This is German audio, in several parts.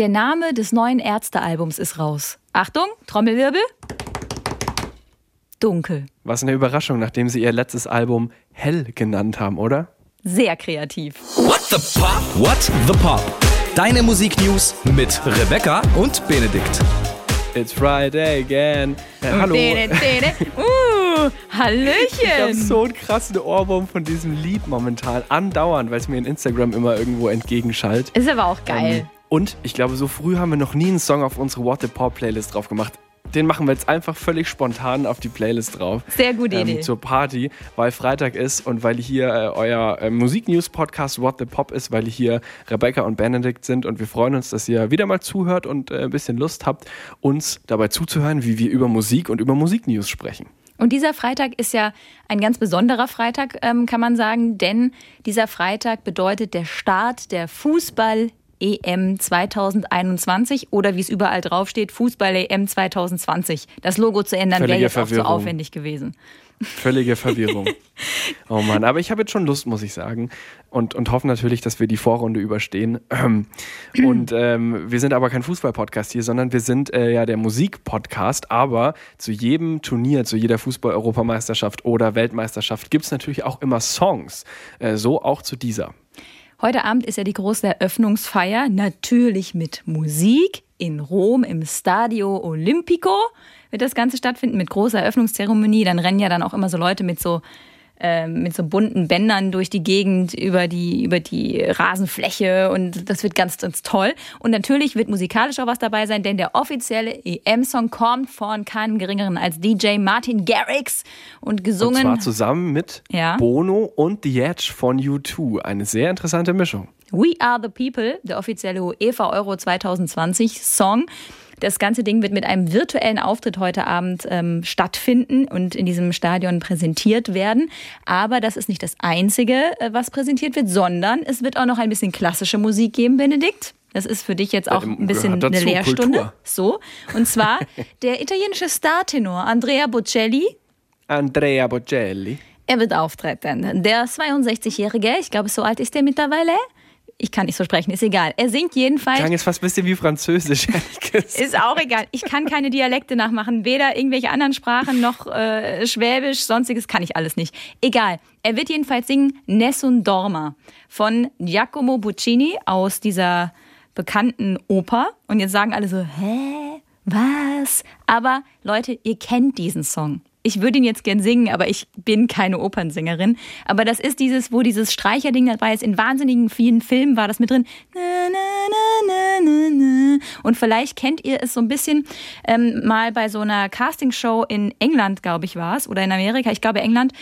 Der Name des neuen Ärztealbums ist raus. Achtung, Trommelwirbel. Dunkel. Was eine Überraschung, nachdem sie ihr letztes Album Hell genannt haben, oder? Sehr kreativ. What the Pop? What the Pop? Deine Musiknews mit Rebecca und Benedikt. It's Friday again. Äh, hallo. Dene, dene. Uh, Hallöchen. Ich habe so einen krassen Ohrwurm von diesem Lied momentan. Andauernd, weil es mir in Instagram immer irgendwo entgegenschallt. Ist aber auch geil. Ähm, und ich glaube, so früh haben wir noch nie einen Song auf unsere What the Pop Playlist drauf gemacht. Den machen wir jetzt einfach völlig spontan auf die Playlist drauf. Sehr gute ähm, Idee. Zur Party, weil Freitag ist und weil hier äh, euer äh, Musiknews-Podcast What the Pop ist, weil hier Rebecca und Benedikt sind und wir freuen uns, dass ihr wieder mal zuhört und äh, ein bisschen Lust habt, uns dabei zuzuhören, wie wir über Musik und über Musiknews sprechen. Und dieser Freitag ist ja ein ganz besonderer Freitag, ähm, kann man sagen, denn dieser Freitag bedeutet der Start der Fußball EM 2021 oder wie es überall draufsteht, Fußball EM 2020. Das Logo zu ändern wäre jetzt auch zu Verwirrung. aufwendig gewesen. Völlige Verwirrung. oh Mann, aber ich habe jetzt schon Lust, muss ich sagen. Und, und hoffe natürlich, dass wir die Vorrunde überstehen. Ähm, Und ähm, wir sind aber kein Fußball-Podcast hier, sondern wir sind äh, ja der Musik-Podcast. Aber zu jedem Turnier, zu jeder Fußball-Europameisterschaft oder Weltmeisterschaft gibt es natürlich auch immer Songs. Äh, so auch zu dieser. Heute Abend ist ja die große Eröffnungsfeier, natürlich mit Musik in Rom im Stadio Olimpico wird das Ganze stattfinden mit großer Eröffnungszeremonie. Dann rennen ja dann auch immer so Leute mit so äh, mit so bunten Bändern durch die Gegend über die über die Rasenfläche und das wird ganz ganz toll. Und natürlich wird musikalisch auch was dabei sein, denn der offizielle EM-Song kommt von keinem geringeren als DJ Martin Garrix und Und gesungen. zwar zusammen mit Ja. Bono und The Edge von U2. Eine sehr interessante Mischung. We Are the People, der offizielle UEFA Euro 2020 Song. Das ganze Ding wird mit einem virtuellen Auftritt heute Abend ähm, stattfinden und in diesem Stadion präsentiert werden. Aber das ist nicht das Einzige, äh, was präsentiert wird, sondern es wird auch noch ein bisschen klassische Musik geben, Benedikt. Das ist für dich jetzt auch ein bisschen eine Lehrstunde. Kultur. So. Und zwar der italienische Startenor Andrea Bocelli, Andrea Bocelli. er wird auftreten. Der 62-Jährige, ich glaube, so alt ist er mittlerweile. Ich kann nicht so sprechen, ist egal. Er singt jedenfalls. Klang jetzt fast ein bisschen wie Französisch, ehrlich gesagt. Ist auch egal. Ich kann keine Dialekte nachmachen. Weder irgendwelche anderen Sprachen noch äh, Schwäbisch, sonstiges kann ich alles nicht. Egal. Er wird jedenfalls singen Nessun Dorma von Giacomo Puccini aus dieser bekannten Oper. Und jetzt sagen alle so, hä? Was? Aber Leute, ihr kennt diesen Song. Ich würde ihn jetzt gern singen, aber ich bin keine Opernsängerin. Aber das ist dieses, wo dieses Streicherding dabei ist. In wahnsinnigen vielen Filmen war das mit drin. Na, na, na, na, na. Und vielleicht kennt ihr es so ein bisschen ähm, mal bei so einer Castingshow in England, glaube ich, war es, oder in Amerika, ich glaube England,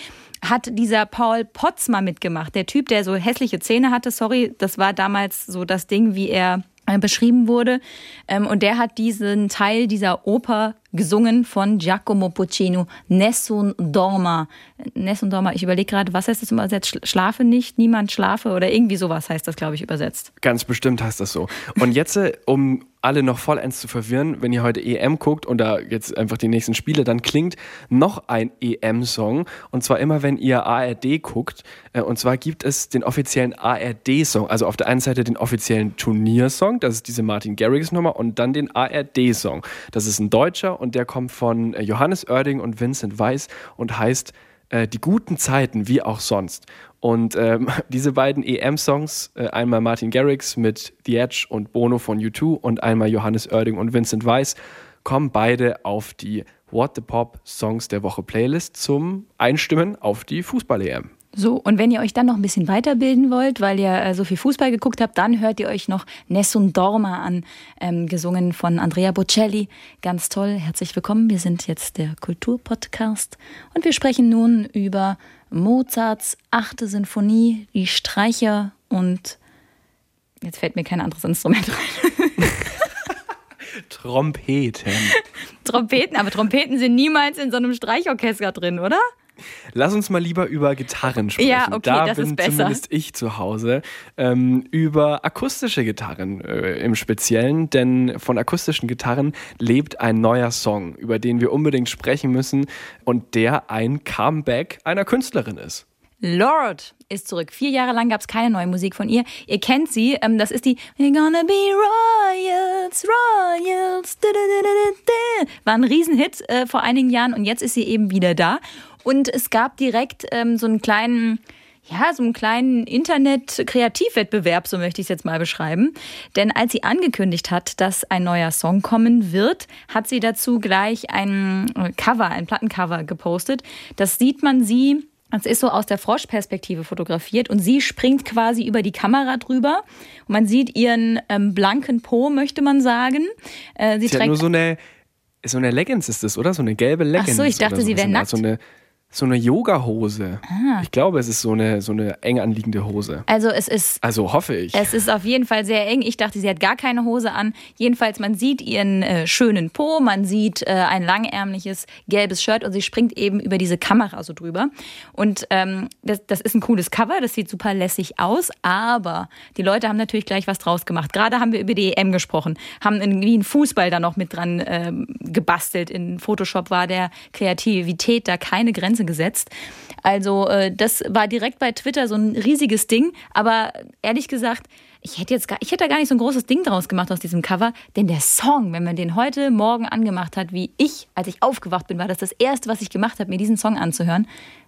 hat dieser Paul Potts mal mitgemacht. Der Typ, der so hässliche Zähne hatte, sorry, das war damals so das Ding, wie er äh, beschrieben wurde. Ähm, und der hat diesen Teil dieser Oper gesungen von Giacomo Puccini, Nessun Dorma. Nessun Dorma, ich überlege gerade, was heißt das übersetzt? Sch- Schlafe nicht, niemand schlafe oder irgendwie sowas heißt das, glaube ich, übersetzt. Ganz bestimmt heißt das so. Und jetzt, äh, um alle noch vollends zu verwirren, wenn ihr heute EM guckt und da jetzt einfach die nächsten Spiele, dann klingt noch ein EM-Song. Und zwar immer, wenn ihr ARD guckt. Äh, Und zwar gibt es den offiziellen ARD-Song. Also auf der einen Seite den offiziellen Turniersong, das ist diese Martin Garrix-Nummer, und dann den ARD-Song. Das ist ein deutscher und der kommt von äh, Johannes Oerding und Vincent Weiss und heißt äh, Die guten Zeiten wie auch sonst. Und ähm, diese beiden EM-Songs, äh, einmal Martin Garrix mit The Edge und Bono von U2 und einmal Johannes Oerding und Vincent Weiss, kommen beide auf die What the Pop Songs der Woche Playlist zum Einstimmen auf die Fußball-EM. So, und wenn ihr euch dann noch ein bisschen weiterbilden wollt, weil ihr äh, so viel Fußball geguckt habt, dann hört ihr euch noch Nessun Dorma an, ähm, gesungen von Andrea Bocelli. Ganz toll, herzlich willkommen. Wir sind jetzt der Kulturpodcast und wir sprechen nun über Mozarts achte Sinfonie, die Streicher und jetzt fällt mir kein anderes Instrument rein. Trompeten. Trompeten, aber Trompeten sind niemals in so einem Streichorchester drin, oder? Lass uns mal lieber über Gitarren sprechen. Ja, okay, da das bin ist besser. zumindest ich zu Hause. Ähm, über akustische Gitarren äh, im Speziellen, denn von akustischen Gitarren lebt ein neuer Song, über den wir unbedingt sprechen müssen und der ein Comeback einer Künstlerin ist. Lord ist zurück. Vier Jahre lang gab es keine neue Musik von ihr. Ihr kennt sie. Ähm, das ist die We're gonna be War ein Riesenhit äh, vor einigen Jahren und jetzt ist sie eben wieder da. Und es gab direkt ähm, so einen kleinen ja, so einen kleinen Internet-Kreativwettbewerb, so möchte ich es jetzt mal beschreiben. Denn als sie angekündigt hat, dass ein neuer Song kommen wird, hat sie dazu gleich ein Cover, ein Plattencover gepostet. Das sieht man sie es ist so aus der Froschperspektive fotografiert und sie springt quasi über die Kamera drüber. Und man sieht ihren ähm, blanken Po, möchte man sagen. Äh, sie, sie trägt nur so eine, so eine Leggings ist das, oder? So eine gelbe Leggings. Ach so, ich dachte, sie wäre nackt. So eine, so eine Yoga-Hose. Ah. Ich glaube, es ist so eine, so eine eng anliegende Hose. Also es ist. Also hoffe ich. Es ist auf jeden Fall sehr eng. Ich dachte, sie hat gar keine Hose an. Jedenfalls, man sieht ihren äh, schönen Po, man sieht äh, ein langärmliches gelbes Shirt und sie springt eben über diese Kamera so drüber. Und ähm, das, das ist ein cooles Cover, das sieht super lässig aus, aber die Leute haben natürlich gleich was draus gemacht. Gerade haben wir über die EM gesprochen, haben irgendwie einen Fußball da noch mit dran ähm, gebastelt. In Photoshop war der Kreativität da keine Grenze Grenze gesetzt. Also äh, das war direkt bei Twitter so ein riesiges Ding. Aber ehrlich gesagt, ich hätte jetzt gar, ich hätte da gar nicht so ein großes Ding draus gemacht aus diesem Cover, denn der Song, wenn man den heute Morgen angemacht hat, wie ich, als ich aufgewacht bin, war das das erste, was ich gemacht habe, mir diesen Song anzuhören.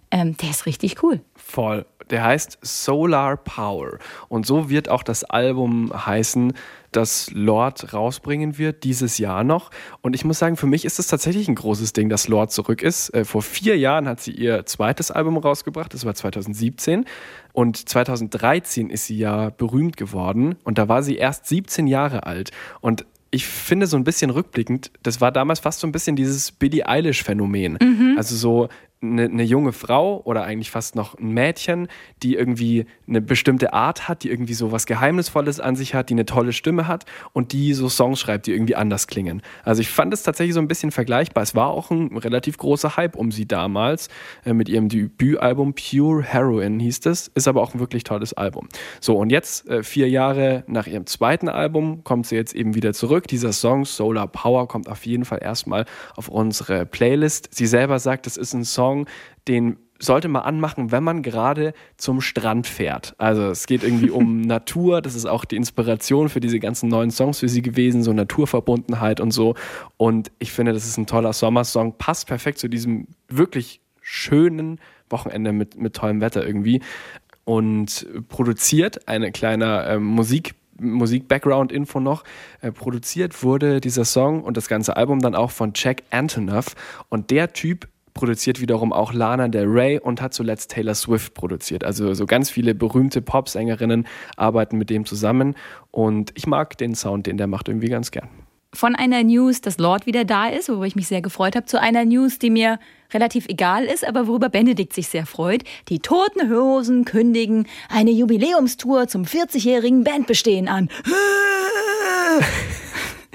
Ähm, der ist richtig cool. Voll. Der heißt Solar Power. Und so wird auch das Album heißen, das Lord rausbringen wird, dieses Jahr noch. Und ich muss sagen, für mich ist es tatsächlich ein großes Ding, dass Lord zurück ist. Äh, vor vier Jahren hat sie ihr zweites Album rausgebracht, das war 2017. Und 2013 ist sie ja berühmt geworden. Und da war sie erst 17 Jahre alt. Und ich finde so ein bisschen rückblickend, das war damals fast so ein bisschen dieses Billie Eilish-Phänomen. Mhm. Also so eine, eine, junge Frau oder eigentlich fast noch ein Mädchen, die irgendwie eine bestimmte Art hat, die irgendwie so was Geheimnisvolles an sich hat, die eine tolle Stimme hat und die so Songs schreibt, die irgendwie anders klingen. Also ich fand es tatsächlich so ein bisschen vergleichbar. Es war auch ein relativ großer Hype um sie damals äh, mit ihrem Debütalbum Pure Heroin hieß es, ist aber auch ein wirklich tolles Album. So und jetzt äh, vier Jahre nach ihrem zweiten Album kommt sie jetzt eben wieder zurück. Dieser Song Solar Power kommt auf jeden Fall erstmal auf unsere Playlist. Sie selber sagt, es ist ein Song Song, den sollte man anmachen, wenn man gerade zum Strand fährt. Also es geht irgendwie um Natur, das ist auch die Inspiration für diese ganzen neuen Songs für sie gewesen, so Naturverbundenheit und so. Und ich finde, das ist ein toller Sommersong, passt perfekt zu diesem wirklich schönen Wochenende mit, mit tollem Wetter irgendwie. Und produziert eine kleine ähm, Musik Musik-Background-Info noch. Äh, produziert wurde dieser Song und das ganze Album dann auch von Jack Antonoff. Und der Typ produziert wiederum auch Lana Del Rey und hat zuletzt Taylor Swift produziert. Also so ganz viele berühmte Popsängerinnen arbeiten mit dem zusammen und ich mag den Sound, den der macht irgendwie ganz gern. Von einer News, dass Lord wieder da ist, worüber ich mich sehr gefreut habe, zu einer News, die mir relativ egal ist, aber worüber Benedikt sich sehr freut. Die Toten Hosen kündigen eine Jubiläumstour zum 40-jährigen Bandbestehen an.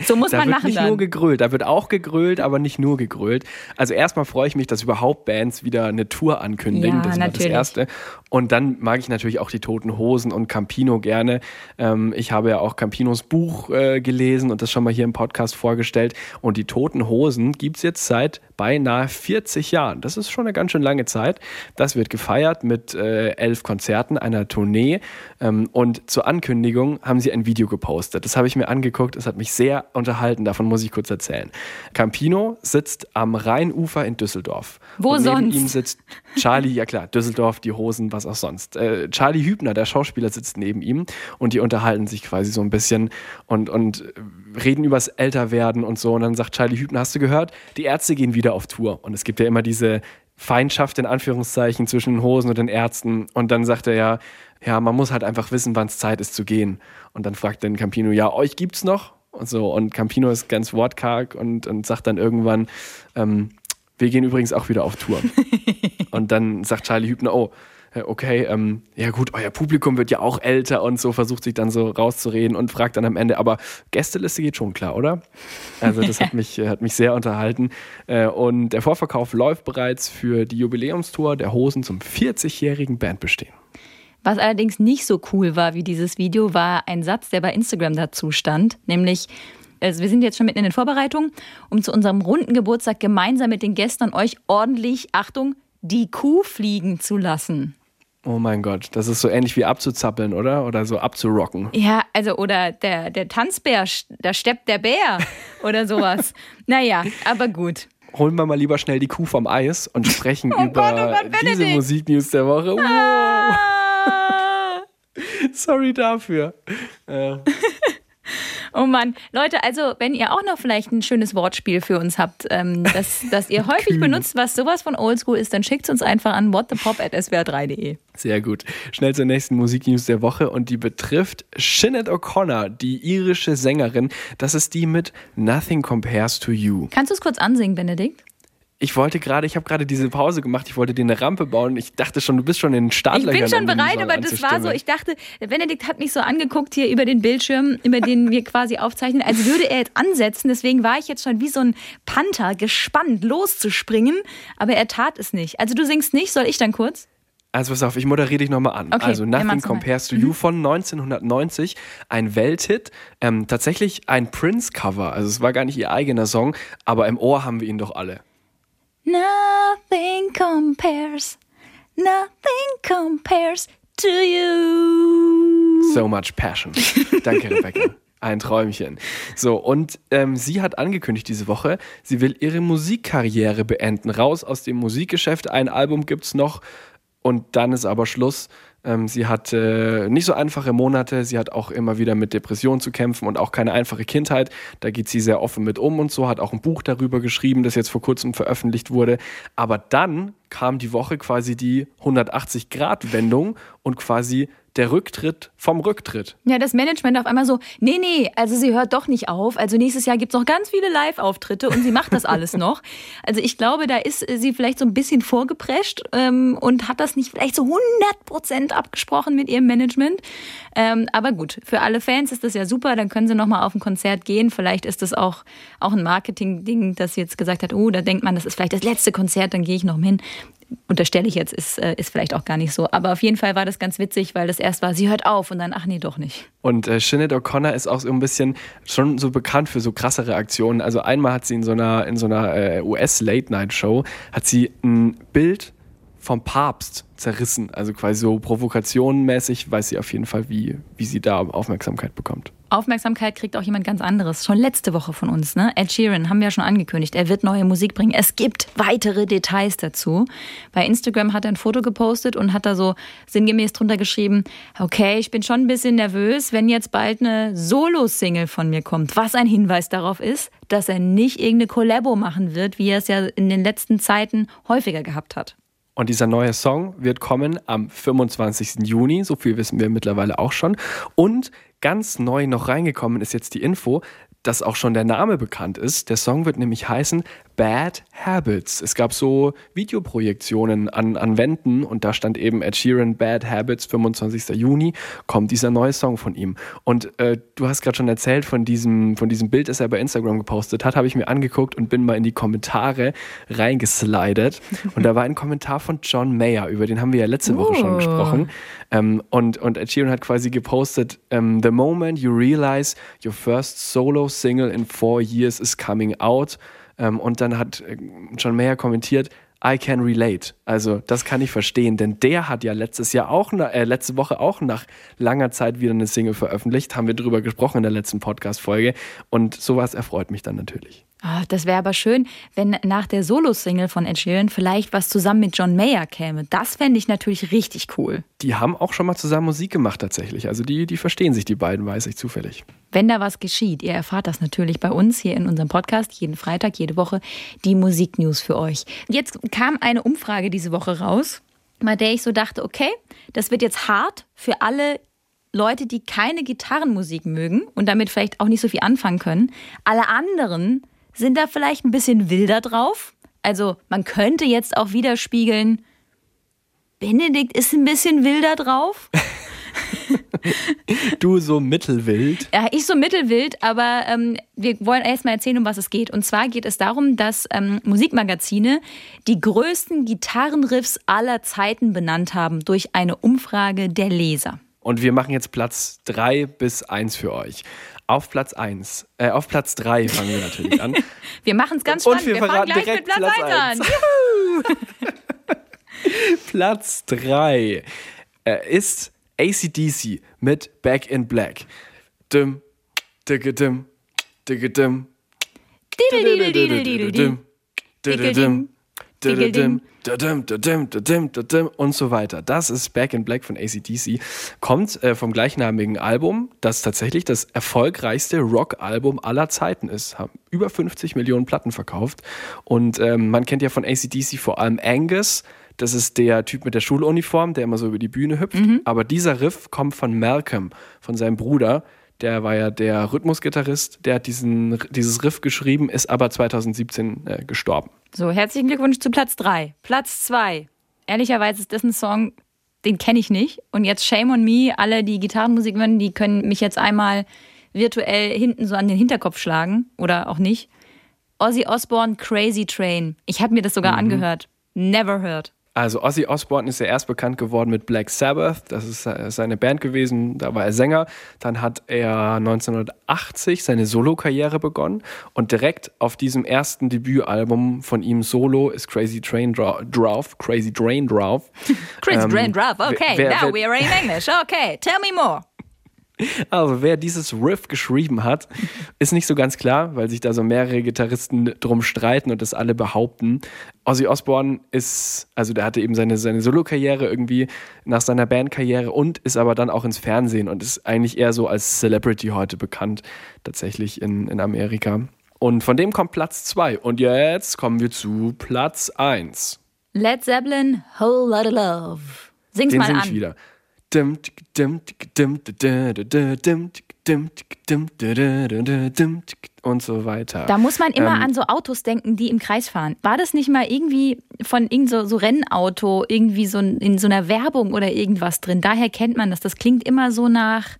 So muss da man wird machen. Nicht dann. nur gegrölt, da wird auch gegrölt, aber nicht nur gegrölt. Also erstmal freue ich mich, dass überhaupt Bands wieder eine Tour ankündigen. Ja, das war das Erste. Und dann mag ich natürlich auch die Toten Hosen und Campino gerne. Ähm, ich habe ja auch Campinos Buch äh, gelesen und das schon mal hier im Podcast vorgestellt. Und die Toten Hosen gibt es jetzt seit beinahe 40 Jahren. Das ist schon eine ganz schön lange Zeit. Das wird gefeiert mit äh, elf Konzerten, einer Tournee. Ähm, und zur Ankündigung haben sie ein Video gepostet. Das habe ich mir angeguckt. Es hat mich sehr unterhalten. Davon muss ich kurz erzählen. Campino sitzt am Rheinufer in Düsseldorf. Wo und sonst? Neben ihm sitzt Charlie, ja klar, Düsseldorf, die Hosen, was auch sonst. Äh, Charlie Hübner, der Schauspieler, sitzt neben ihm und die unterhalten sich quasi so ein bisschen und, und reden übers Älterwerden und so. Und dann sagt Charlie Hübner, hast du gehört, die Ärzte gehen wieder auf Tour. Und es gibt ja immer diese Feindschaft in Anführungszeichen zwischen den Hosen und den Ärzten. Und dann sagt er ja, ja, man muss halt einfach wissen, wann es Zeit ist zu gehen. Und dann fragt dann Campino, ja, euch gibt's noch? Und so. Und Campino ist ganz wortkarg und, und sagt dann irgendwann, ähm, wir gehen übrigens auch wieder auf Tour. und dann sagt Charlie Hübner, oh, okay, ähm, ja gut, euer Publikum wird ja auch älter und so, versucht sich dann so rauszureden und fragt dann am Ende, aber Gästeliste geht schon klar, oder? Also das hat mich, hat mich sehr unterhalten. Äh, und der Vorverkauf läuft bereits für die Jubiläumstour der Hosen zum 40-jährigen Bandbestehen. Was allerdings nicht so cool war wie dieses Video, war ein Satz, der bei Instagram dazu stand, nämlich also wir sind jetzt schon mitten in den Vorbereitungen, um zu unserem runden Geburtstag gemeinsam mit den Gästen euch ordentlich, Achtung, die Kuh fliegen zu lassen. Oh mein Gott, das ist so ähnlich wie abzuzappeln, oder? Oder so abzurocken. Ja, also oder der, der Tanzbär, da steppt der Bär oder sowas. naja, aber gut. Holen wir mal lieber schnell die Kuh vom Eis und sprechen Oh über Gott, oh Gott, diese. Musiknews der Woche. Wow. Ah. Sorry dafür. Äh, Oh Mann, Leute, also wenn ihr auch noch vielleicht ein schönes Wortspiel für uns habt, ähm, das, das ihr häufig Kühn. benutzt, was sowas von Oldschool ist, dann schickt es uns einfach an whatthepop.swr3.de. Sehr gut. Schnell zur nächsten Musiknews der Woche und die betrifft Sinead O'Connor, die irische Sängerin. Das ist die mit Nothing Compares to You. Kannst du es kurz ansingen, Benedikt? Ich wollte gerade, ich habe gerade diese Pause gemacht, ich wollte dir eine Rampe bauen. Ich dachte schon, du bist schon in den Ich Startlöchern. bin schon bereit, aber das war so, ich dachte, Benedikt hat mich so angeguckt hier über den Bildschirm, über den wir quasi aufzeichnen, als würde er jetzt ansetzen. Deswegen war ich jetzt schon wie so ein Panther gespannt, loszuspringen, aber er tat es nicht. Also du singst nicht, soll ich dann kurz? Also pass auf, ich moderiere dich nochmal an. Okay, also Nothing. Compares to You von 1990, ein Welthit, ähm, tatsächlich ein Prince-Cover. Also es war gar nicht ihr eigener Song, aber im Ohr haben wir ihn doch alle. Nothing compares, nothing compares to you. So much passion. Danke, Rebecca. Ein Träumchen. So, und ähm, sie hat angekündigt diese Woche, sie will ihre Musikkarriere beenden. Raus aus dem Musikgeschäft. Ein Album gibt's noch und dann ist aber Schluss. Ähm, sie hat äh, nicht so einfache Monate. Sie hat auch immer wieder mit Depressionen zu kämpfen und auch keine einfache Kindheit. Da geht sie sehr offen mit um und so. Hat auch ein Buch darüber geschrieben, das jetzt vor kurzem veröffentlicht wurde. Aber dann kam die Woche quasi die 180-Grad-Wendung und quasi der Rücktritt vom Rücktritt. Ja, das Management auf einmal so, nee, nee, also sie hört doch nicht auf. Also nächstes Jahr gibt's noch ganz viele Live-Auftritte und sie macht das alles noch. Also ich glaube, da ist sie vielleicht so ein bisschen vorgeprescht ähm, und hat das nicht vielleicht so 100 Prozent abgesprochen mit ihrem Management. Ähm, aber gut, für alle Fans ist das ja super, dann können sie nochmal auf ein Konzert gehen. Vielleicht ist das auch, auch ein Marketing-Ding, dass sie jetzt gesagt hat, oh, da denkt man, das ist vielleicht das letzte Konzert, dann gehe ich noch hin. Unterstelle ich jetzt, ist, äh, ist vielleicht auch gar nicht so. Aber auf jeden Fall war das ganz witzig, weil das erst war, sie hört auf und dann, ach nee, doch nicht. Und äh, Sinead O'Connor ist auch so ein bisschen schon so bekannt für so krassere Aktionen. Also einmal hat sie in so einer, in so einer äh, US-Late-Night-Show, hat sie ein Bild vom Papst zerrissen. Also quasi so provokationenmäßig weiß sie auf jeden Fall, wie, wie sie da Aufmerksamkeit bekommt. Aufmerksamkeit kriegt auch jemand ganz anderes. Schon letzte Woche von uns, ne? Ed Sheeran haben wir ja schon angekündigt. Er wird neue Musik bringen. Es gibt weitere Details dazu. Bei Instagram hat er ein Foto gepostet und hat da so sinngemäß drunter geschrieben, okay, ich bin schon ein bisschen nervös, wenn jetzt bald eine Solo-Single von mir kommt. Was ein Hinweis darauf ist, dass er nicht irgendeine Collabo machen wird, wie er es ja in den letzten Zeiten häufiger gehabt hat. Und dieser neue Song wird kommen am 25. Juni, so viel wissen wir mittlerweile auch schon. Und ganz neu noch reingekommen ist jetzt die Info, dass auch schon der Name bekannt ist. Der Song wird nämlich heißen Bad Habits. Es gab so Videoprojektionen an, an Wänden und da stand eben Ed Sheeran Bad Habits, 25. Juni, kommt dieser neue Song von ihm. Und äh, du hast gerade schon erzählt von diesem, von diesem Bild, das er bei Instagram gepostet hat, habe ich mir angeguckt und bin mal in die Kommentare reingeslidet. Und da war ein Kommentar von John Mayer, über den haben wir ja letzte Woche schon Oh. gesprochen. Ähm, und, und Ed Sheeran hat quasi gepostet, ähm, The moment you realize your first solo single in four years is coming out. Ähm, und dann hat äh, John Mayer kommentiert, I can relate. Also das kann ich verstehen, denn der hat ja letztes Jahr auch, äh, letzte Woche auch nach langer Zeit wieder eine Single veröffentlicht. Haben wir drüber gesprochen in der letzten Podcast-Folge. Und sowas erfreut mich dann natürlich. Ah, das wäre aber schön, wenn nach der Solo-Single von Ed Sheeran vielleicht was zusammen mit John Mayer käme. Das fände ich natürlich richtig cool. Die haben auch schon mal zusammen Musik gemacht tatsächlich. Also die, die verstehen sich, die beiden, weiß ich zufällig. Wenn da was geschieht, ihr erfahrt das natürlich bei uns hier in unserem Podcast, jeden Freitag, jede Woche, die Musiknews für euch. Jetzt kam eine Umfrage diese Woche raus, bei der ich so dachte, okay, das wird jetzt hart für alle Leute, die keine Gitarrenmusik mögen und damit vielleicht auch nicht so viel anfangen können. Alle anderen sind da vielleicht ein bisschen wilder drauf. Also man könnte jetzt auch widerspiegeln, Benedikt ist ein bisschen wilder drauf. Du so mittelwild. Ja, ich so mittelwild, aber ähm, wir wollen erstmal erzählen, um was es geht. Und zwar geht es darum, dass ähm, Musikmagazine die größten Gitarrenriffs aller Zeiten benannt haben durch eine Umfrage der Leser. Und wir machen jetzt Platz 3 bis 1 für euch. Auf Platz 1, äh, auf Platz 3 fangen wir natürlich an. Wir machen es ganz Und spannend. wir Wir, fangen gleich direkt mit Platz Platz 1 an. Platz 3. Er ist ACDC mit Back in Black. Dim, digge dim, digge dim, didididididim, dididim, dididim, didim, didim, didim, didim und so weiter. Das ist Back in Black von ACDC. Kommt äh, vom gleichnamigen Album, das tatsächlich das erfolgreichste Rock-Album aller Zeiten ist. Haben über 50 Millionen Platten verkauft. Und ähm, man kennt ja von ACDC vor allem Angus. Das ist der Typ mit der Schuluniform, der immer so über die Bühne hüpft. Aber dieser Riff kommt von Malcolm, von seinem Bruder. Der war ja der Rhythmusgitarrist, der hat diesen, dieses Riff geschrieben, ist aber 2017 äh, gestorben. So, herzlichen Glückwunsch zu Platz 3. Platz 2. Ehrlicherweise ist das ein Song, den kenne ich nicht. Und jetzt Shame on Me, alle, die Gitarrenmusik hören, die können mich jetzt einmal virtuell hinten so an den Hinterkopf schlagen oder auch nicht. Ozzy Osbourne, Crazy Train. Ich habe mir das sogar angehört. Never heard. Also Ozzy Osbourne ist ja erst bekannt geworden mit Black Sabbath, das ist äh, seine Band gewesen, da war er Sänger. Dann hat er 1980 seine Solo-Karriere begonnen und direkt auf diesem ersten Debütalbum von ihm solo ist Crazy Train Dra- Drauf, Crazy Drain Drauf. Crazy Ähm, Train Draft. Okay, wer- now wer- we are in English. Okay, tell me more. Also wer dieses Riff geschrieben hat, ist nicht so ganz klar, weil sich da so mehrere Gitarristen drum streiten und das alle behaupten. Ozzy Osbourne ist, also der hatte eben seine, seine Solo-Karriere irgendwie nach seiner Bandkarriere und ist aber dann auch ins Fernsehen und ist eigentlich eher so als Celebrity heute bekannt, tatsächlich in, in Amerika. Und von dem kommt Platz 2. Und jetzt kommen wir zu Platz 1. Led Zeppelin, Whole Lotta Love. Sing's Den mal singe an. ich wieder. Und so weiter. Da muss man immer Ähm, an so Autos denken, die im Kreis fahren. War das nicht mal irgendwie von irgend so, so Rennauto, irgendwie so in so einer Werbung oder irgendwas drin? Daher kennt man das. Das klingt immer so nach,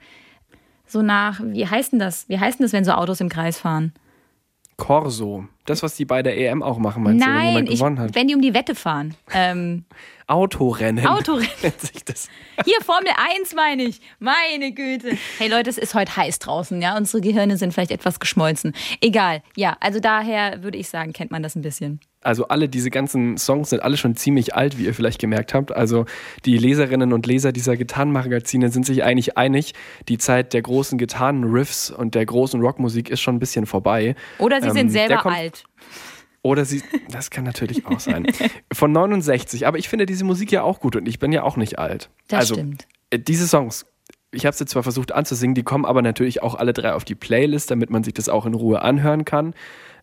so nach, wie heißt denn das? Wie heißt denn das, wenn so Autos im Kreis fahren? Corso. Das, was die bei der EM auch machen, meinst du, wenn Nein, jemand ich, gewonnen hat? wenn die um die Wette fahren. Ähm, Autorennen. Autorennen. nennt sich das. Hier, Formel 1 meine ich. Meine Güte. Hey Leute, es ist heute heiß draußen, ja. Unsere Gehirne sind vielleicht etwas geschmolzen. Egal. Ja, also daher würde ich sagen, kennt man das ein bisschen. Also alle diese ganzen Songs sind alle schon ziemlich alt, wie ihr vielleicht gemerkt habt. Also die Leserinnen und Leser dieser Gitarrenmagazine sind sich eigentlich einig, die Zeit der großen Gitarrenriffs und der großen Rockmusik ist schon ein bisschen vorbei. Oder sie Ähm, sind selber alt. Oder sie, das kann natürlich auch sein. Von 69, aber ich finde diese Musik ja auch gut und ich bin ja auch nicht alt. Das also, stimmt. äh, Diese Songs, ich habe sie zwar versucht anzusingen, die kommen aber natürlich auch alle drei auf die Playlist, damit man sich das auch in Ruhe anhören kann.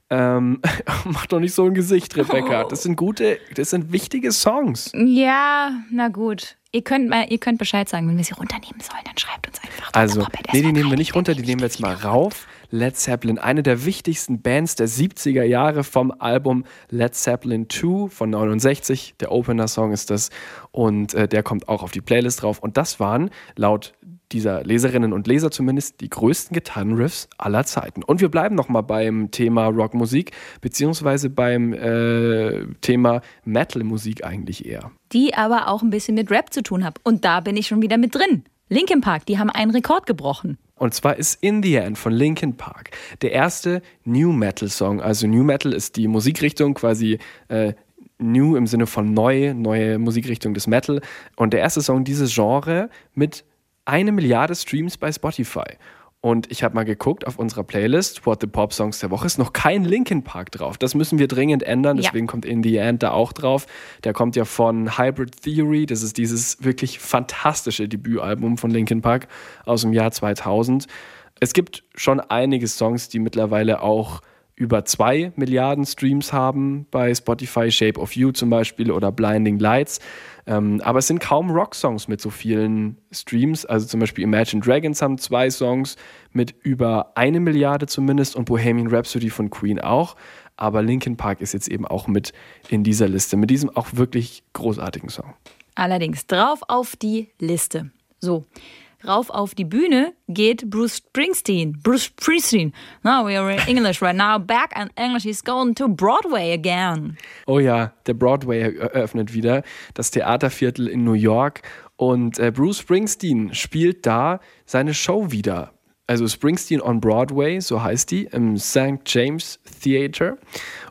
Ähm, mach doch nicht so ein Gesicht, Rebecca. Das sind gute, das sind wichtige Songs. Ja, na gut. Ihr könnt, mal, ihr könnt Bescheid sagen, wenn wir sie runternehmen sollen, dann schreibt uns einfach. Also, nee, die nehmen wir nicht runter, die nehmen wir jetzt mal rauf. Led Zeppelin, eine der wichtigsten Bands der 70er Jahre vom Album Led Zeppelin 2 von 69. Der Opener-Song ist das und äh, der kommt auch auf die Playlist drauf. Und das waren laut dieser Leserinnen und Leser zumindest die größten Gitarrenriffs aller Zeiten. Und wir bleiben nochmal beim Thema Rockmusik, beziehungsweise beim äh, Thema Metal-Musik eigentlich eher. Die aber auch ein bisschen mit Rap zu tun hat. Und da bin ich schon wieder mit drin. Linkin Park, die haben einen Rekord gebrochen. Und zwar ist In the End von Linkin Park der erste New Metal Song. Also New Metal ist die Musikrichtung quasi äh, New im Sinne von neu, neue Musikrichtung des Metal. Und der erste Song dieses Genre mit eine Milliarde Streams bei Spotify. Und ich habe mal geguckt auf unserer Playlist, What the Pop Songs der Woche, ist noch kein Linkin Park drauf. Das müssen wir dringend ändern, Ja. deswegen kommt In the End da auch drauf. Der kommt ja von Hybrid Theory, das ist dieses wirklich fantastische Debütalbum von Linkin Park aus dem Jahr 2000. Es gibt schon einige Songs, die mittlerweile auch über zwei Milliarden Streams haben bei Spotify, Shape of You zum Beispiel oder Blinding Lights. Ähm, aber es sind kaum Rock-Songs mit so vielen Streams. Also zum Beispiel Imagine Dragons haben zwei Songs mit über eine Milliarde zumindest und Bohemian Rhapsody von Queen auch. Aber Linkin Park ist jetzt eben auch mit in dieser Liste, mit diesem auch wirklich großartigen Song. Allerdings drauf auf die Liste. So. Rauf auf die Bühne geht Bruce Springsteen. Bruce Springsteen. Now we are in English right now. Back in English. He's going to Broadway again. Oh ja, der Broadway eröffnet wieder, das Theaterviertel in New York. Und äh, Bruce Springsteen spielt da seine Show wieder. also Springsteen on Broadway, so heißt die, im St. James Theater.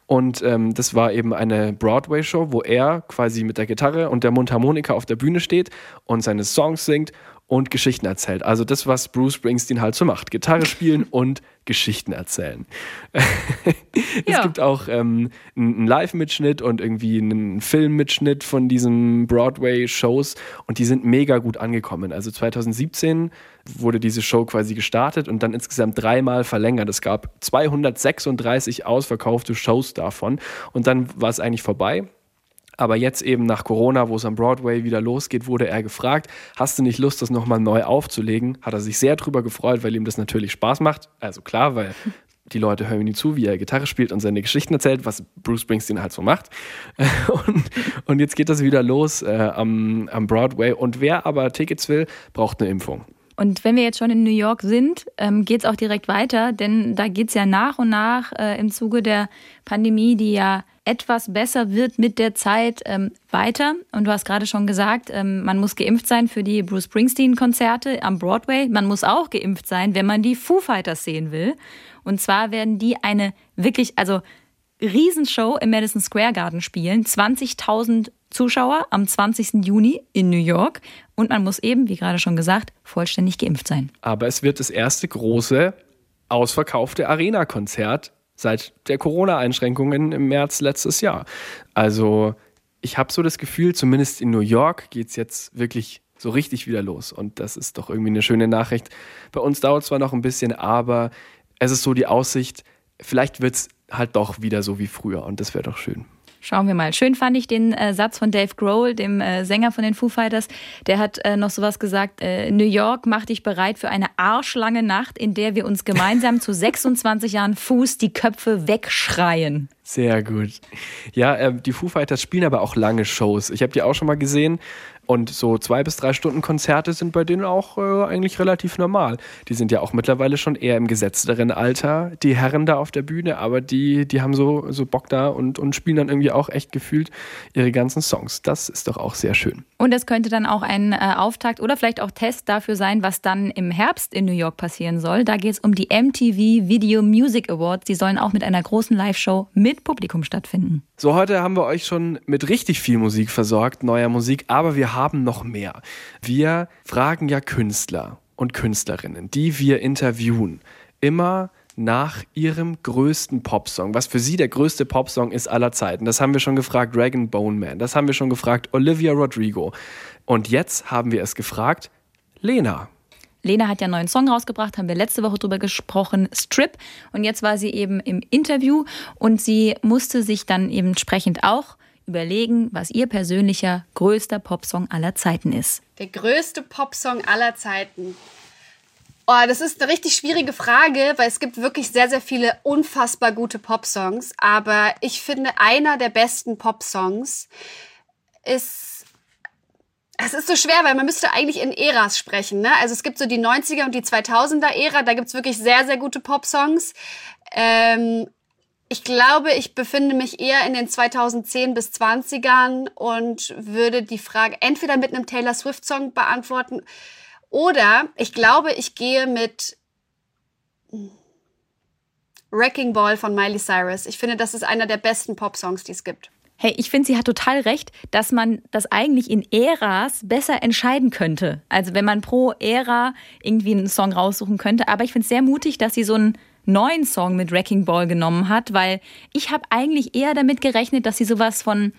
Und ähm, das war eben eine Broadway-Show, wo er quasi mit der Gitarre und der Mundharmonika auf der Bühne steht und seine Songs singt und Geschichten erzählt. Also das, was Bruce Springsteen halt so macht. Gitarre spielen und Geschichten erzählen. es ja. gibt auch ähm, einen Live-Mitschnitt und irgendwie einen Film-Mitschnitt von diesen Broadway-Shows und die sind mega gut angekommen. Also 2017 wurde diese Show quasi gestartet und dann insgesamt dreimal verlängert. Es gab 236 ausverkaufte Shows davon und dann war es eigentlich vorbei. Aber jetzt eben nach Corona, wo es am Broadway wieder losgeht, wurde er gefragt, hast du nicht Lust, das nochmal neu aufzulegen? Hat er sich sehr drüber gefreut, weil ihm das natürlich Spaß macht. Also klar, weil die Leute hören ihm zu, wie er Gitarre spielt und seine Geschichten erzählt, was Bruce Springsteen halt so macht. Und, und jetzt geht das wieder los äh, am, am Broadway. Und wer aber Tickets will, braucht eine Impfung. Und wenn wir jetzt schon in New York sind, ähm, geht es auch direkt weiter, denn da geht es ja nach und nach äh, im Zuge der Pandemie, die ja etwas besser wird mit der Zeit ähm, weiter. Und du hast gerade schon gesagt, ähm, man muss geimpft sein für die Bruce Springsteen-Konzerte am Broadway. Man muss auch geimpft sein, wenn man die Foo Fighters sehen will. Und zwar werden die eine wirklich, also Riesenshow im Madison Square Garden spielen. 20.000 Zuschauer am 20. Juni in New York. Und man muss eben, wie gerade schon gesagt, vollständig geimpft sein. Aber es wird das erste große ausverkaufte Arena-Konzert seit der Corona-Einschränkungen im März letztes Jahr. Also ich habe so das Gefühl, zumindest in New York geht es jetzt wirklich so richtig wieder los. Und das ist doch irgendwie eine schöne Nachricht. Bei uns dauert zwar noch ein bisschen, aber es ist so die Aussicht, vielleicht wird es halt doch wieder so wie früher und das wäre doch schön. Schauen wir mal. Schön fand ich den äh, Satz von Dave Grohl, dem äh, Sänger von den Foo Fighters. Der hat äh, noch sowas gesagt: äh, New York macht dich bereit für eine arschlange Nacht, in der wir uns gemeinsam zu 26 Jahren Fuß die Köpfe wegschreien. Sehr gut. Ja, äh, die Foo Fighters spielen aber auch lange Shows. Ich habe die auch schon mal gesehen. Und so zwei bis drei Stunden Konzerte sind bei denen auch äh, eigentlich relativ normal. Die sind ja auch mittlerweile schon eher im gesetzteren Alter, die Herren da auf der Bühne, aber die, die haben so, so Bock da und, und spielen dann irgendwie auch echt gefühlt ihre ganzen Songs. Das ist doch auch sehr schön. Und das könnte dann auch ein äh, Auftakt oder vielleicht auch Test dafür sein, was dann im Herbst in New York passieren soll. Da geht es um die MTV Video Music Awards. Die sollen auch mit einer großen Live-Show mit Publikum stattfinden. So, heute haben wir euch schon mit richtig viel Musik versorgt, neuer Musik, aber wir haben noch mehr. Wir fragen ja Künstler und Künstlerinnen, die wir interviewen, immer nach ihrem größten Popsong, was für sie der größte Popsong ist aller Zeiten. Das haben wir schon gefragt Dragon Bone Man, das haben wir schon gefragt Olivia Rodrigo. Und jetzt haben wir es gefragt Lena. Lena hat ja einen neuen Song rausgebracht, haben wir letzte Woche drüber gesprochen, Strip. Und jetzt war sie eben im Interview und sie musste sich dann eben entsprechend auch überlegen, was ihr persönlicher größter Popsong aller Zeiten ist. Der größte Popsong aller Zeiten. Oh, das ist eine richtig schwierige Frage, weil es gibt wirklich sehr, sehr viele unfassbar gute Popsongs. Aber ich finde, einer der besten Popsongs ist es ist so schwer, weil man müsste eigentlich in Äras sprechen. Ne? Also es gibt so die 90er und die 2000er Ära, da gibt's wirklich sehr, sehr gute Popsongs. Ähm, ich glaube, ich befinde mich eher in den 2010 bis 20ern und würde die Frage entweder mit einem Taylor Swift Song beantworten oder ich glaube, ich gehe mit Wrecking Ball von Miley Cyrus. Ich finde, das ist einer der besten Popsongs, die es gibt. Hey, ich finde, sie hat total recht, dass man das eigentlich in Äras besser entscheiden könnte. Also wenn man pro Ära irgendwie einen Song raussuchen könnte. Aber ich finde es sehr mutig, dass sie so einen neuen Song mit Wrecking Ball genommen hat, weil ich habe eigentlich eher damit gerechnet, dass sie sowas von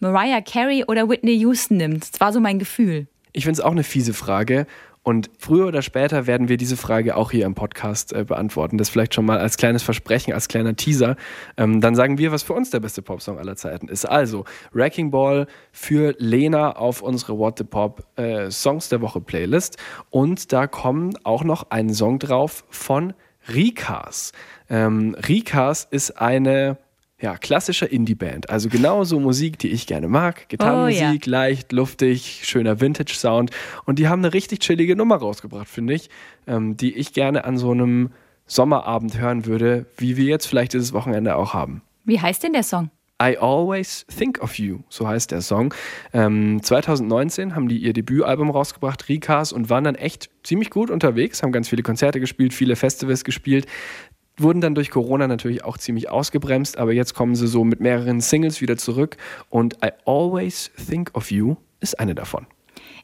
Mariah Carey oder Whitney Houston nimmt. Das war so mein Gefühl. Ich finde es auch eine fiese Frage. Und früher oder später werden wir diese Frage auch hier im Podcast äh, beantworten. Das vielleicht schon mal als kleines Versprechen, als kleiner Teaser. Ähm, dann sagen wir, was für uns der beste Popsong aller Zeiten ist. Also, Wrecking Ball für Lena auf unsere What the Pop äh, Songs der Woche Playlist. Und da kommen auch noch ein Song drauf von Rikas. Ähm, Rikas ist eine ja, klassische Indie-Band. Also genauso Musik, die ich gerne mag. Gitarrenmusik, oh, ja. leicht, luftig, schöner Vintage-Sound. Und die haben eine richtig chillige Nummer rausgebracht, finde ich, ähm, die ich gerne an so einem Sommerabend hören würde, wie wir jetzt vielleicht dieses Wochenende auch haben. Wie heißt denn der Song? I Always Think of You, so heißt der Song. Ähm, 2019 haben die ihr Debütalbum rausgebracht, Rikas, und waren dann echt ziemlich gut unterwegs, haben ganz viele Konzerte gespielt, viele Festivals gespielt wurden dann durch Corona natürlich auch ziemlich ausgebremst, aber jetzt kommen sie so mit mehreren Singles wieder zurück und I Always Think of You ist eine davon.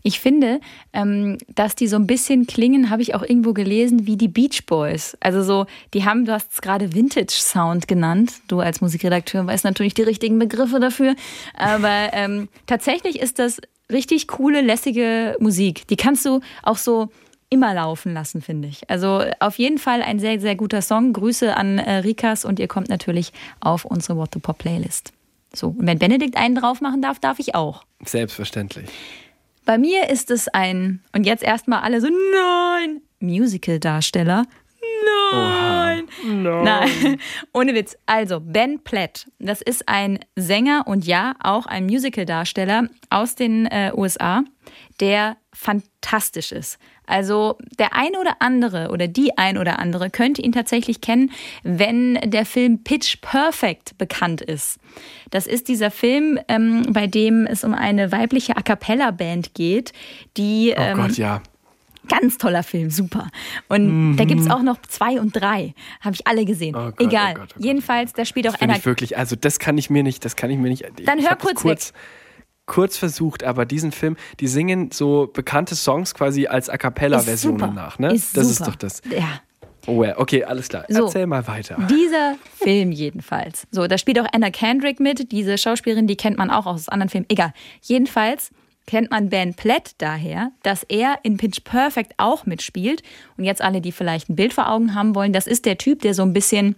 Ich finde, ähm, dass die so ein bisschen klingen, habe ich auch irgendwo gelesen, wie die Beach Boys. Also so, die haben, du hast es gerade Vintage Sound genannt. Du als Musikredakteur weißt natürlich die richtigen Begriffe dafür. Aber ähm, tatsächlich ist das richtig coole, lässige Musik. Die kannst du auch so immer laufen lassen, finde ich. Also auf jeden Fall ein sehr, sehr guter Song. Grüße an äh, Rikas und ihr kommt natürlich auf unsere What the Pop Playlist. So, und wenn Benedikt einen drauf machen darf, darf ich auch. Selbstverständlich. Bei mir ist es ein, und jetzt erstmal alle so, nein, Musical-Darsteller. Nein. Nein. Nein. Ohne Witz. Also, Ben Platt, das ist ein Sänger und ja, auch ein Musical-Darsteller aus den äh, USA, der fantastisch ist. Also der ein oder andere oder die ein oder andere könnte ihn tatsächlich kennen, wenn der Film Pitch Perfect bekannt ist. Das ist dieser Film, ähm, bei dem es um eine weibliche A cappella Band geht, die Oh ähm, Gott, ja. Ganz toller Film, super. Und da gibt es auch noch zwei und drei. Habe ich alle gesehen. Mhm. Oh Gott, Egal. oh Gott, oh Gott. Jedenfalls, da spielt auch Anna. ich wirklich, also das kann ich mir nicht, das kann ich mir nicht. Dann hör kurz kurz, kurz versucht, aber diesen Film, die singen so bekannte Songs quasi als A cappella-Versionen nach, ne? Ist das super. ist doch das. Ja. Oh ja, okay, alles klar. So. Erzähl mal weiter. Dieser Film jedenfalls. So, da spielt auch Anna Kendrick mit. Diese Schauspielerin, die kennt man auch aus anderen Filmen. Egal. Jedenfalls kennt man Ben Platt daher, dass er in Pitch Perfect auch mitspielt. Und jetzt alle, die vielleicht ein Bild vor Augen haben wollen, das ist der Typ, der so ein bisschen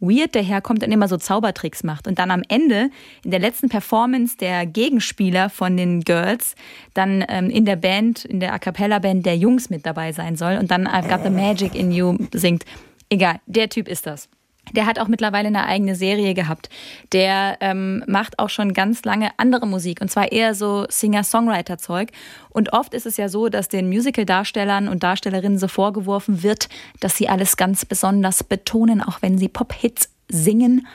weird daherkommt und immer so Zaubertricks macht. Und dann am Ende, in der letzten Performance der Gegenspieler von den Girls, dann ähm, in der Band, in der A Cappella-Band der Jungs mit dabei sein soll und dann I've Got the Magic in You singt. Egal, der Typ ist das. Der hat auch mittlerweile eine eigene Serie gehabt. Der ähm, macht auch schon ganz lange andere Musik und zwar eher so Singer-Songwriter-Zeug. Und oft ist es ja so, dass den Musical-Darstellern und Darstellerinnen so vorgeworfen wird, dass sie alles ganz besonders betonen, auch wenn sie Pop-Hits singen.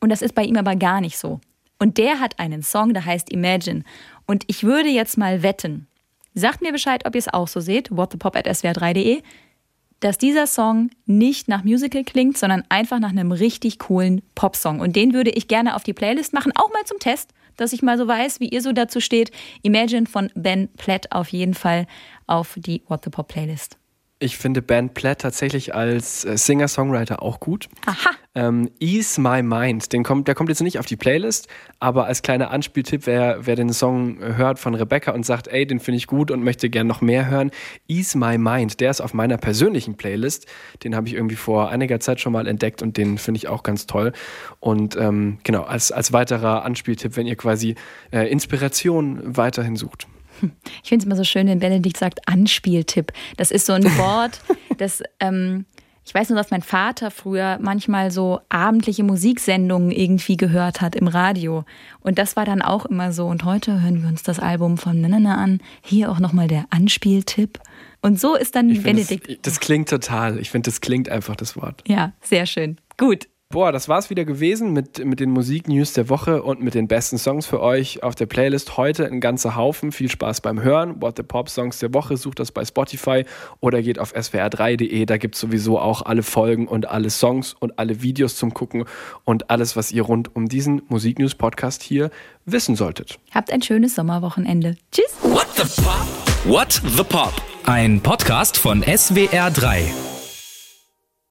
Und das ist bei ihm aber gar nicht so. Und der hat einen Song, der heißt Imagine. Und ich würde jetzt mal wetten, sagt mir Bescheid, ob ihr es auch so seht, whatthepop.swr3.de, dass dieser Song nicht nach Musical klingt, sondern einfach nach einem richtig coolen Popsong. Und den würde ich gerne auf die Playlist machen, auch mal zum Test, dass ich mal so weiß, wie ihr so dazu steht. Imagine von Ben Platt auf jeden Fall auf die What the Pop Playlist. Ich finde Ben Platt tatsächlich als äh, Singer-Songwriter auch gut. Aha. Ähm, Ease My Mind, den kommt, der kommt jetzt nicht auf die Playlist, aber als kleiner Anspieltipp, wer, wer den Song hört von Rebecca und sagt, ey, den finde ich gut und möchte gern noch mehr hören, Ease My Mind, der ist auf meiner persönlichen Playlist. Den habe ich irgendwie vor einiger Zeit schon mal entdeckt und den finde ich auch ganz toll. Und ähm, genau, als, als weiterer Anspieltipp, wenn ihr quasi äh, Inspiration weiterhin sucht. Ich finde es immer so schön, wenn Benedikt sagt Anspieltipp. Das ist so ein Wort, das, ähm, ich weiß nur, dass mein Vater früher manchmal so abendliche Musiksendungen irgendwie gehört hat im Radio. Und das war dann auch immer so. Und heute hören wir uns das Album von Nanana an. Hier auch nochmal der Anspieltipp. Und so ist dann Ich Benedikt. Das, das klingt total. Ich finde, das klingt einfach das Wort. Ja, sehr schön. Gut. Boah, das war's wieder gewesen mit, mit den Musiknews der Woche und mit den besten Songs für euch auf der Playlist. Heute ein ganzer Haufen. Viel Spaß beim Hören. What the Pop Songs der Woche. Sucht das bei Spotify oder geht auf swr3.de. Da gibt's sowieso auch alle Folgen und alle Songs und alle Videos zum Gucken und alles, was ihr rund um diesen Musiknews Podcast hier wissen solltet. Habt ein schönes Sommerwochenende. Tschüss. What the Pop? What the Pop? Ein Podcast von SWR3.